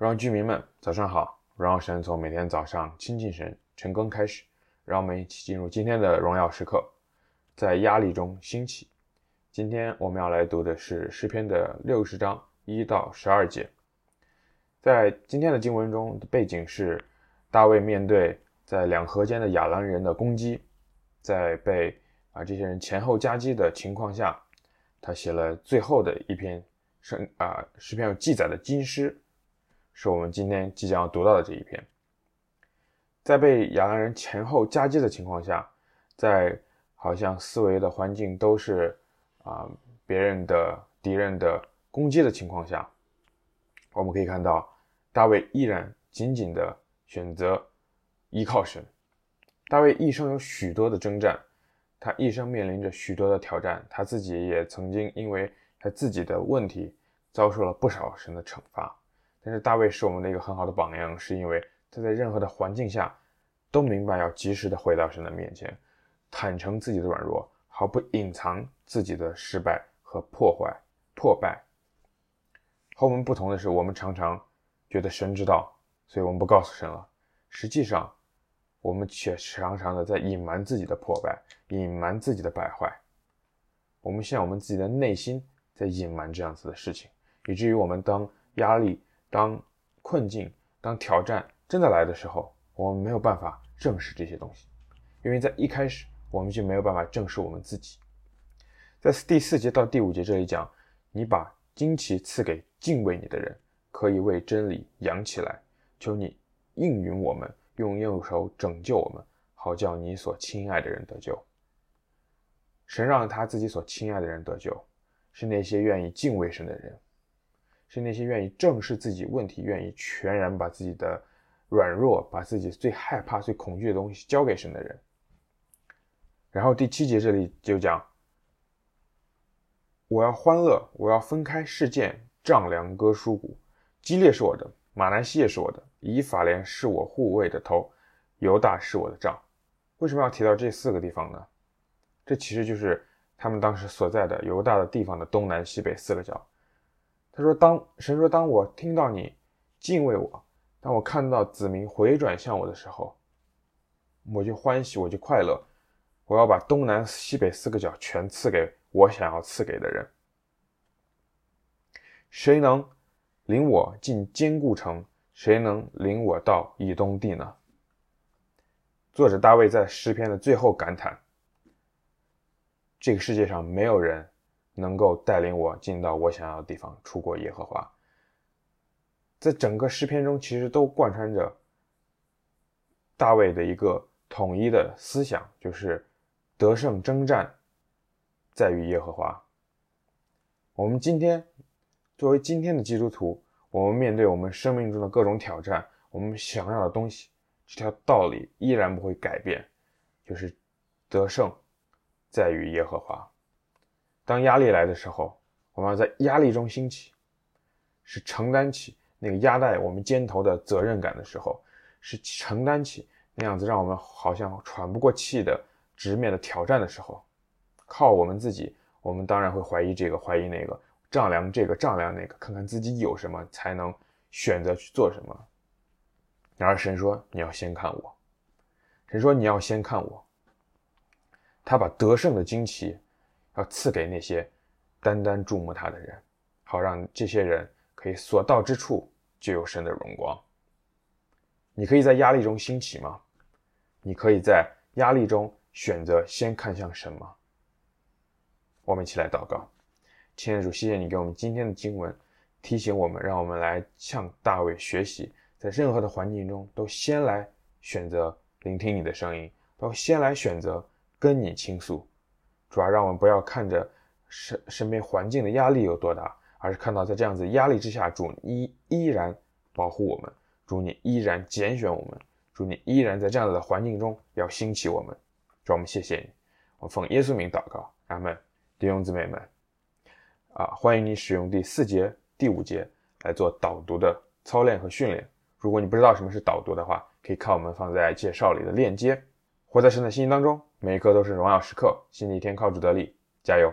让居民们早上好，荣耀神从每天早上亲近神、晨更开始，让我们一起进入今天的荣耀时刻，在压力中兴起。今天我们要来读的是诗篇的六十章一到十二节。在今天的经文中背景是大卫面对在两河间的亚兰人的攻击，在被啊这些人前后夹击的情况下，他写了最后的一篇圣啊诗篇有记载的金诗。是我们今天即将要读到的这一篇，在被亚兰人前后夹击的情况下，在好像思维的环境都是啊、别人的敌人的攻击的情况下，我们可以看到大卫依然紧紧的选择依靠神。大卫一生有许多的征战，他一生面临着许多的挑战，他自己也曾经因为他自己的问题遭受了不少神的惩罚。但是大卫是我们的一个很好的榜样，是因为他在任何的环境下都明白要及时的回到神的面前，坦诚自己的软弱，毫不隐藏自己的失败和破坏、破败。和我们不同的是，我们常常觉得神知道，所以我们不告诉神了。实际上，我们却常常的在隐瞒自己的破败，隐瞒自己的败坏。我们向我们自己的内心在隐瞒这样子的事情，以至于我们当压力。当困境、当挑战真的来的时候，我们没有办法正视这些东西，因为在一开始我们就没有办法正视我们自己。在第四节到第五节这里讲，你把旌旗赐给敬畏你的人，可以为真理扬起来。求你应允我们，用右手拯救我们，好叫你所亲爱的人得救。神让他自己所亲爱的人得救，是那些愿意敬畏神的人。是那些愿意正视自己问题、愿意全然把自己的软弱、把自己最害怕、最恐惧的东西交给神的人。然后第七节这里就讲：“我要欢乐，我要分开事件，丈量割书谷。基列是我的，玛拿西也是我的，以法莲是我护卫的头，犹大是我的杖。”为什么要提到这四个地方呢？这其实就是他们当时所在的犹大的地方的东南西北四个角。他说：“当神说，当我听到你敬畏我，当我看到子民回转向我的时候，我就欢喜，我就快乐。我要把东南西北四个角全赐给我想要赐给的人。谁能领我进坚固城？谁能领我到以东地呢？”作者大卫在诗篇的最后感叹：“这个世界上没有人。”能够带领我进到我想要的地方，出过耶和华。在整个诗篇中，其实都贯穿着大卫的一个统一的思想，就是得胜征战在于耶和华。我们今天作为今天的基督徒，我们面对我们生命中的各种挑战，我们想要的东西，这条道理依然不会改变，就是得胜在于耶和华。当压力来的时候，我们要在压力中兴起，是承担起那个压在我们肩头的责任感的时候，是承担起那样子让我们好像喘不过气的直面的挑战的时候，靠我们自己，我们当然会怀疑这个，怀疑那个，丈量这个，丈量那个，看看自己有什么才能选择去做什么。然而神说：“你要先看我。”神说：“你要先看我。”他把得胜的旌旗。要赐给那些单单注目他的人，好让这些人可以所到之处就有神的荣光。你可以在压力中兴起吗？你可以在压力中选择先看向神吗？我们一起来祷告，亲爱的主，谢谢你给我们今天的经文，提醒我们，让我们来向大卫学习，在任何的环境中都先来选择聆听你的声音，都先来选择跟你倾诉。主要让我们不要看着身身边环境的压力有多大，而是看到在这样子压力之下，主你依然保护我们，主你依然拣选我们，主你依然在这样子的环境中要兴起我们。主，我们谢谢你，我奉耶稣名祷告，阿门。弟兄姊妹们，啊，欢迎你使用第四节、第五节来做导读的操练和训练。如果你不知道什么是导读的话，可以看我们放在介绍里的链接。活在神的信心当中。每一刻都是荣耀时刻，新的一天靠主得力，加油！